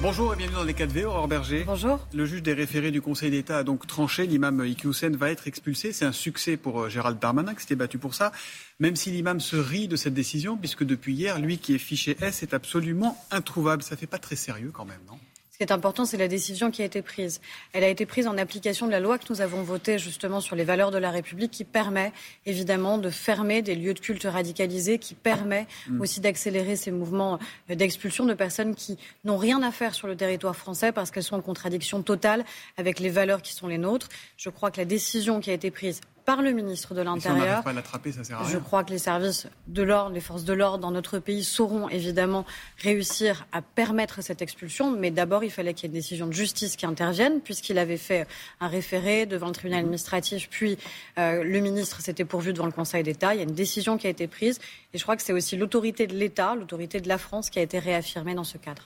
Bonjour et bienvenue dans les 4V, Aurore Berger. Bonjour. Le juge des référés du Conseil d'État a donc tranché. L'imam Iqiyoussen va être expulsé. C'est un succès pour euh, Gérald Darmanin qui s'était battu pour ça. Même si l'imam se rit de cette décision, puisque depuis hier, lui qui est fiché S est absolument introuvable. Ça fait pas très sérieux quand même, non? Ce qui est important, c'est la décision qui a été prise. Elle a été prise en application de la loi que nous avons votée justement sur les valeurs de la République, qui permet évidemment de fermer des lieux de culte radicalisés, qui permet mm. aussi d'accélérer ces mouvements euh, d'expulsion de personnes qui n'ont rien à faire sur le territoire français parce qu'elles sont en contradiction totale avec les valeurs qui sont les nôtres. Je crois que la décision qui a été prise par le ministre de l'Intérieur. Je crois que les services de l'ordre, les forces de l'ordre dans notre pays sauront évidemment réussir à permettre cette expulsion. Mais d'abord, il fallait qu'il y ait une décision de justice qui intervienne, puisqu'il avait fait un référé devant le tribunal administratif, puis euh, le ministre s'était pourvu devant le Conseil d'État. Il y a une décision qui a été prise. Et je crois que c'est aussi l'autorité de l'État, l'autorité de la France qui a été réaffirmée dans ce cadre.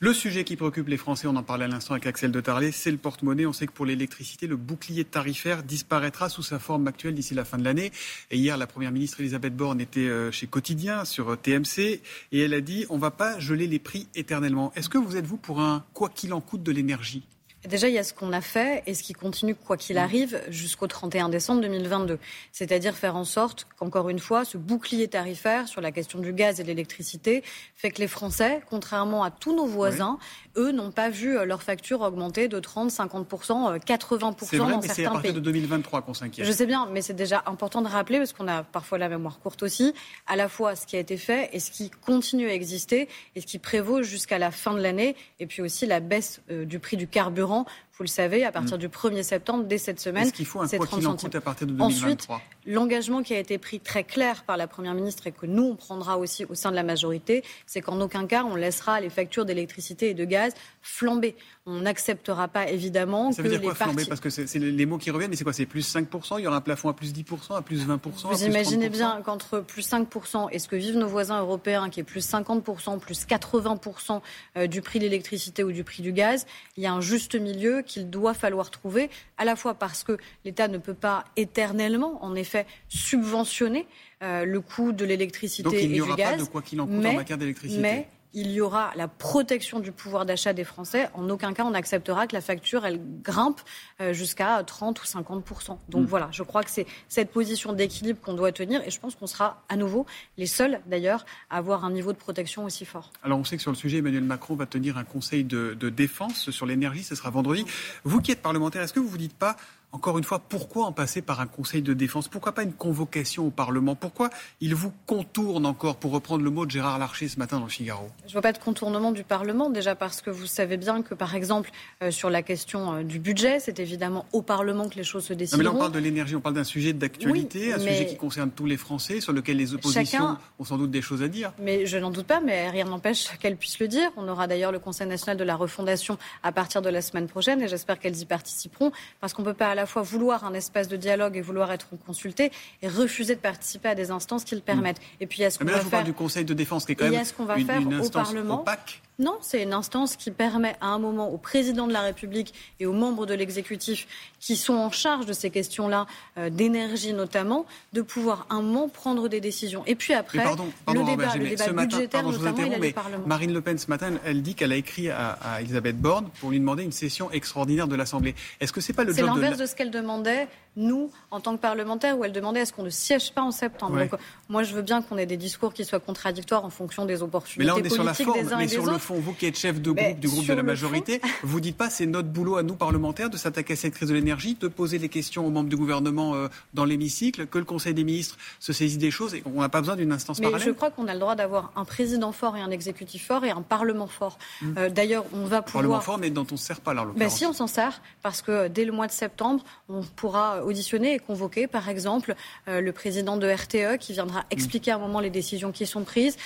Le sujet qui préoccupe les Français, on en parlait à l'instant avec Axel de Tarlet, c'est le porte-monnaie. On sait que pour l'électricité, le bouclier tarifaire disparaîtra sous sa forme actuelle d'ici la fin de l'année. Et hier, la Première ministre Elisabeth Borne était euh, chez Quotidien sur euh, TMC et elle a dit on ne va pas geler les prix éternellement. Est-ce que vous êtes, vous, pour un quoi qu'il en coûte de l'énergie? Déjà, il y a ce qu'on a fait et ce qui continue, quoi qu'il mm. arrive, jusqu'au 31 décembre 2022. C'est-à-dire faire en sorte qu'encore une fois, ce bouclier tarifaire sur la question du gaz et de l'électricité fait que les Français, contrairement à tous nos voisins, eux, n'ont pas vu euh, leur facture augmenter de 30, 50%, 80% c'est vrai, mais c'est à partir de 2023 qu'on s'inquiète. Je sais bien, mais c'est déjà important de rappeler, parce qu'on a parfois la mémoire courte aussi, à la fois ce qui a été fait et ce qui continue à exister et ce qui prévaut jusqu'à la fin de l'année, et puis aussi la baisse euh, du prix du carburant vous le savez, à partir mm. du 1er septembre, dès cette semaine. Est-ce qu'il faut un quoi qu'il en coûte à partir de 2023 Ensuite, l'engagement qui a été pris très clair par la Première ministre et que nous, on prendra aussi au sein de la majorité, c'est qu'en aucun cas, on laissera les factures d'électricité et de gaz flamber. On n'acceptera pas, évidemment, ça veut dire quoi, flamber Parce que c'est les mots qui reviennent, mais c'est quoi C'est plus 5% Il y aura un plafond à plus 10%, à plus 20% Vous imaginez bien qu'entre plus 5% et ce que vivent nos voisins européens, qui est plus 50%, plus 80% euh, du prix de l'électricité ou du prix du gaz, il y a un juste milieu qu'il doit falloir trouver, à la fois parce que l'État ne peut pas éternellement, en effet, subventionner euh, le coût de l'électricité et du gaz. Pas de quoi qu'il en coûte en matière d'électricité il y aura la protection du pouvoir d'achat des Français. En aucun cas, on acceptera que la facture, elle grimpe euh, jusqu'à 30 ou 50 Donc hmm. voilà, je crois que c'est cette position d'équilibre qu'on doit tenir et je pense qu'on sera à nouveau les seuls, d'ailleurs, à avoir un niveau de protection aussi fort. Alors on sait que sur le sujet, Emmanuel Macron va tenir un conseil de, de défense sur l'énergie. Ce sera vendredi. Vous qui êtes parlementaire, est-ce que vous vous dites pas encore une fois, pourquoi en passer par un Conseil de défense? Pourquoi pas une convocation au Parlement? Pourquoi il vous contourne encore, pour reprendre le mot de Gérard Larcher ce matin dans le Figaro? Je ne vois pas de contournement du Parlement, déjà parce que vous savez bien que, par exemple, euh, sur la question euh, du budget, c'est évidemment au Parlement que les choses se décident. mais là, on parle de l'énergie, on parle d'un sujet d'actualité, un sujet qui concerne tous les Français, sur lequel les oppositions ont sans doute des choses à dire. Mais je n'en doute pas, mais rien n'empêche qu'elles puissent le dire. On aura d'ailleurs le Conseil national de la refondation à partir de la semaine prochaine, et j'espère qu'elles y participeront, parce qu'on ne peut pas la fois vouloir un espace de dialogue et vouloir être consulté et refuser de participer à des instances qui le permettent. Et puis, il y a ce qu'on va faire. du Conseil de défense qui est quand même ce qu'on va faire au Parlement. Opaque. Non, c'est une instance qui permet à un moment au président de la République et aux membres de l'exécutif qui sont en charge de ces questions-là, euh, d'énergie notamment, de pouvoir un moment prendre des décisions. Et puis après, le débat, le débat budgétaire, notamment, il a Parlement. Marine Le Pen, ce matin, elle dit qu'elle a écrit à, Elisabeth Borne pour lui demander une session extraordinaire de l'Assemblée. Est-ce que c'est pas le C'est l'inverse de, ce qu'elle demandait nous, en tant que parlementaires, où elle demandait à ce qu'on ne siège pas en septembre. Donc, moi, je veux bien qu'on ait des discours qui soient contradictoires en fonction des opportunités mais là, on est sur la forme, des uns mais sur le fond, vous qui êtes chef de groupe du groupe de la majorité, vous vous dites pas c'est notre boulot à nous parlementaires de s'attaquer à cette crise de l'énergie, de poser des questions aux membres du gouvernement euh, dans l'hémicycle, que le Conseil des ministres se saisisse des choses et on n'a pas besoin d'une instance mais parallèle. Je crois qu'on a le droit d'avoir un président fort et un exécutif fort et un parlement fort. Mmh. Euh, d'ailleurs, on va pouvoir. Parlement fort, mais dont on ne sert pas là. Ben si, on s'en sert parce que dès le mois de septembre, on pourra auditionner et convoquer par exemple, euh, le président de RTE qui viendra expliquer à un moment les décisions qui sont prises,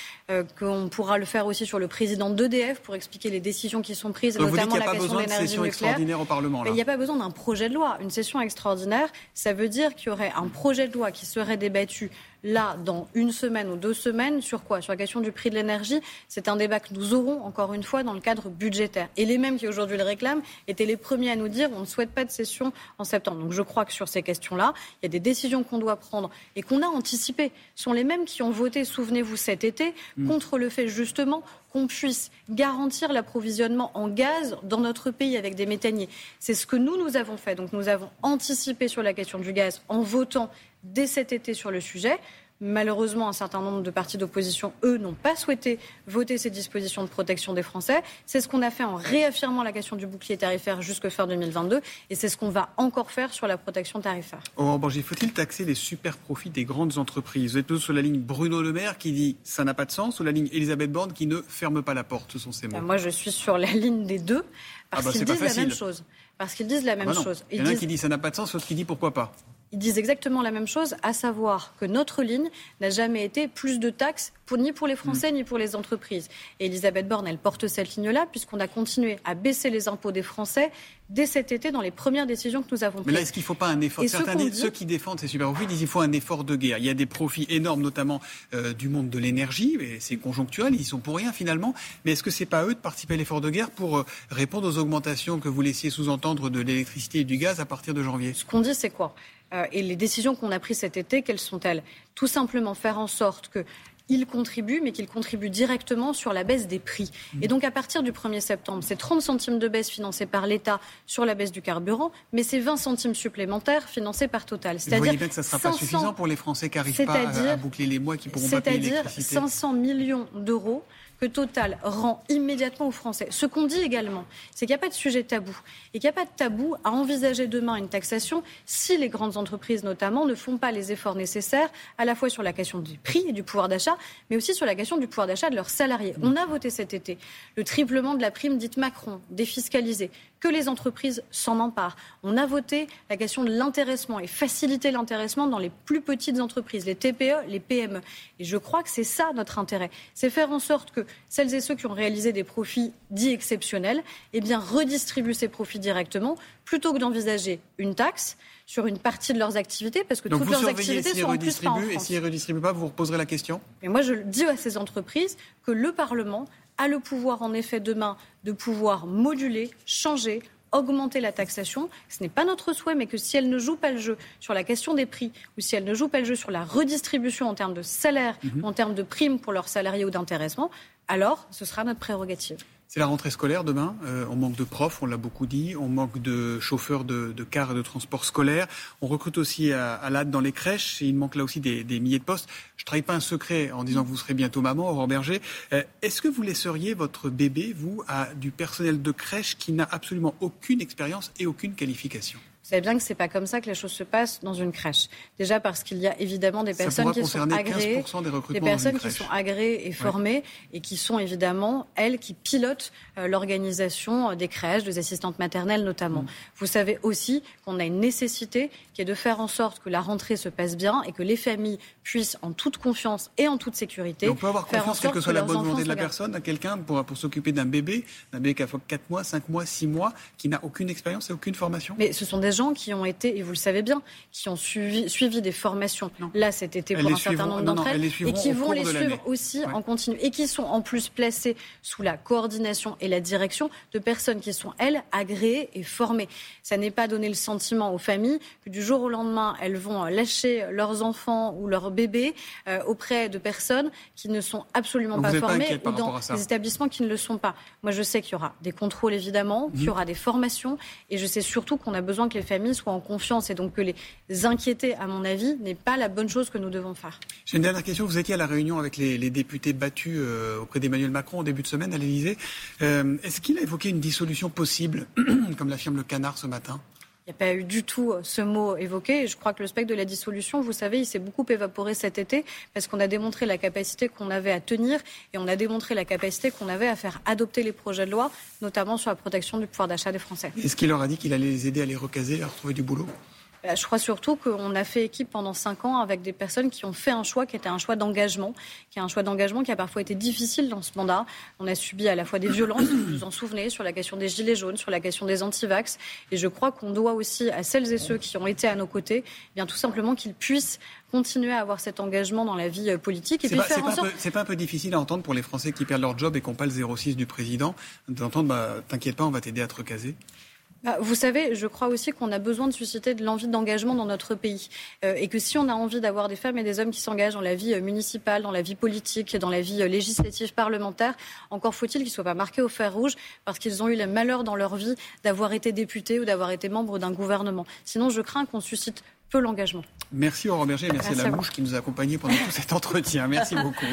qu'on pourra le faire aussi sur le président d'EDF pour expliquer les décisions qui sont prises, notamment la question de l'énergie nucléaire. Au Parlement, il n'y a pas besoin d'un projet de loi. Une session extraordinaire, ça veut dire qu'il y aurait un projet de loi qui serait débattu là dans une semaine ou deux semaines. Sur quoi? Sur la question du prix de l'énergie. C'est un débat que nous aurons, encore une fois, dans le cadre budgétaire. Et les mêmes qui aujourd'hui le réclament étaient les premiers à nous dire on ne souhaite pas de session en septembre. Donc je crois que sur ces questions-là, il y a des décisions qu'on doit prendre et qu'on a anticipées. Ce sont les mêmes qui ont voté, souvenez-vous, cet été, mm. contre le fait justement qu'on puisse garantir l'approvisionnement en gaz dans notre pays avec des méthaniers. C'est ce que nous, nous avons fait. Donc nous avons anticipé sur la question du gaz en votant dès cet été sur le sujet. Malheureusement, un certain nombre de partis d'opposition, eux, n'ont pas souhaité voter ces dispositions de protection des Français. C'est ce qu'on a fait en réaffirmant la question du bouclier tarifaire jusque fin 2022. Et c'est ce qu'on va encore faire sur la protection tarifaire. Oh, faut-il taxer les super profits des grandes entreprises? Vous êtes plutôt sur la ligne Bruno Le Maire qui dit ça n'a pas de sens ou la ligne Elisabeth Borne qui ne ferme pas la porte Ce sont ces mots? Moi, je suis sur la ligne des deux parce ah bah, qu'ils disent la même chose. Parce qu'ils disent la même chose. Il y en a un qui dit ça n'a pas de sens, l'autre qui dit pourquoi pas ils disent exactement la même chose, à savoir que notre ligne n'a jamais été plus de taxes pour, ni pour les Français mm. ni pour les entreprises. Et Elisabeth Borne, elle porte cette ligne-là, puisqu'on a continué à baisser les impôts des Français dès cet été dans les premières décisions que nous avons prises. Mais là, est-ce qu'il ne faut pas un effort Certains ceux qui défendent ces super profits disent qu'il faut un effort de guerre. Il y a des profits énormes, notamment euh, du monde de l'énergie, et c'est conjoncturel, ils sont pour rien finalement. Mais est-ce que ce n'est pas eux de participer à l'effort de guerre pour euh, répondre aux augmentations que vous laissiez sous-entendre de l'électricité et du gaz à partir de janvier? Ce qu'on dit, c'est quoi? Euh, et les décisions qu'on a prises cet été, quelles sont-elles? Tout simplement faire en sorte que il contribue, mais qu'il contribue directement sur la baisse des prix. Et donc, à partir du 1er septembre, c'est 30 centimes de baisse financés par l'État sur la baisse du carburant, mais c'est 20 centimes supplémentaires financés par Total. Bien que ça ne sera pas suffisant pour les Français qui n'arrivent pas à, boucler les mois, qui pourront pas payer l'électricité. C'est-à-dire 500 millions d'euros que Total rend immédiatement aux Français. Ce qu'on dit également, c'est qu'il n'y a pas de sujet tabou et qu'il n'y a pas de tabou à envisager demain une taxation si les grandes entreprises notamment ne font pas les efforts nécessaires à la fois sur la question du prix et du pouvoir d'achat, mais aussi sur la question du pouvoir d'achat de leurs salariés. On a voté cet été le triplement de la prime dite Macron, défiscalisée, que les entreprises s'en emparent. On a voté la question de l'intéressement et faciliter l'intéressement dans les plus petites entreprises, les TPE, les PME. Et je crois que c'est ça notre intérêt. C'est faire en sorte que celles et ceux qui ont réalisé des profits dits exceptionnels, eh bien, redistribuent ces profits directement plutôt que d'envisager une taxe sur une partie de leurs activités, parce que toutes leurs activités sont en plus pas en Et s'ils ne redistribuent pas, vous vous reposerez la question? Mais moi, je dis à ces entreprises que le Parlement a le pouvoir, en effet, demain, de pouvoir moduler, changer, augmenter la taxation. Ce n'est pas notre souhait, mais que si elle ne joue pas le jeu sur la question des prix ou si elle ne joue pas le jeu sur la redistribution en termes de salaire, mhm. en termes de primes pour leurs salariés ou d'intéressement, alors ce sera notre prérogative. C'est la rentrée scolaire demain. Euh, on manque de profs, on l'a beaucoup dit. On manque de chauffeurs de, de cars et de transport scolaire. On recrute aussi à, à l'AD dans les crèches. Et il manque là aussi des, des milliers de postes. Je ne trahis pas un secret en disant que vous serez bientôt maman, Aurore Berger. Euh, est-ce que vous laisseriez votre bébé, vous, à du personnel de crèche qui n'a absolument aucune expérience et aucune qualification? Vous savez bien que c'est pas comme ça que les choses se passent dans une crèche. Déjà parce qu'il y a évidemment des personnes qui sont agréées, des, personnes qui sont agréées et formées et qui sont évidemment elles qui pilotent euh, l'organisation euh, des crèches, des assistantes maternelles notamment. Mm. Vous savez aussi qu'on a une nécessité qui est de faire en sorte que la rentrée se passe bien et que les familles puissent en toute confiance et en toute sécurité. on peut avoir confiance quelle que soit la bonne volonté de la personne à quelqu'un pour, pour s'occuper d'un bébé, d'un bébé qui a 4 mois, 5 mois, 6 mois, qui n'a aucune expérience et aucune formation. Mais ce sont des gens qui ont été, et vous le savez bien, qui ont suivi, suivi des formations là cet été pour un certain nombre d'entre elles, et qui vont les suivre aussi en continu, et qui sont en plus placés sous la coordination et la direction de personnes qui sont, elles, agréées et formées. Ça n'est pas donner le sentiment aux familles que du jour au lendemain, elles vont lâcher leurs enfants ou leurs bébés euh, auprès de personnes qui ne sont absolument pas formées ou dans des établissements qui ne le sont pas. Moi, je sais qu'il y aura des contrôles, évidemment, qu'il y mhm. aura des formations, et je sais surtout qu'on a besoin que les familles soient en confiance et donc que les inquiéter, à mon avis, n'est pas la bonne chose que nous devons faire. J'ai une dernière question. Vous étiez à la réunion avec les, députés battus euh, auprès d'Emmanuel Macron au début de semaine à l'Élysée. Euh, est-ce qu'il a évoqué une dissolution possible, comme l'affirme le canard ce matin? N'y a pas eu du tout euh, ce mot évoqué. je crois que le spectre de la dissolution, vous savez, il s'est beaucoup évaporé cet été parce qu'on a démontré la capacité qu'on avait à tenir et on a démontré la capacité qu'on avait à faire adopter les projets de loi, notamment sur la protection du pouvoir d'achat des Français. Est-ce qu'il leur a dit qu'il allait les aider à les recaser, à retrouver du boulot? Je crois surtout qu'on a fait équipe pendant cinq ans avec des personnes qui ont fait un choix qui était un choix d'engagement, qui est un choix d'engagement qui a parfois été difficile dans ce mandat. On a subi à la fois des violences, vous vous en souvenez, sur la question des gilets jaunes, sur la question des antivax. Et je crois qu'on doit aussi à celles et ceux qui ont été à nos côtés, eh bien tout simplement qu'ils puissent continuer à avoir cet engagement dans la vie euh, politique et puis faire en sorte... C'est pas un peu difficile à entendre pour les Français qui perdent leur job et qui n'ont pas le 06 du président d'entendre bah, t'inquiète pas, on va t'aider à te recaser bah, vous savez, je crois aussi qu'on a besoin de susciter de l'envie d'engagement dans notre pays. Euh, et que si on a envie d'avoir des femmes et des hommes qui s'engagent dans la vie euh, municipale, dans la vie politique, dans la vie euh, législative, parlementaire, encore faut-il qu'ils ne soient pas marqués au fer rouge parce qu'ils ont eu le malheur dans leur vie d'avoir été députés ou d'avoir été membres d'un gouvernement. Sinon, je crains qu'on suscite peu l'engagement. Merci Aurore Berger, merci, merci à la mouche qui nous a accompagnés pendant tout cet entretien. Merci beaucoup.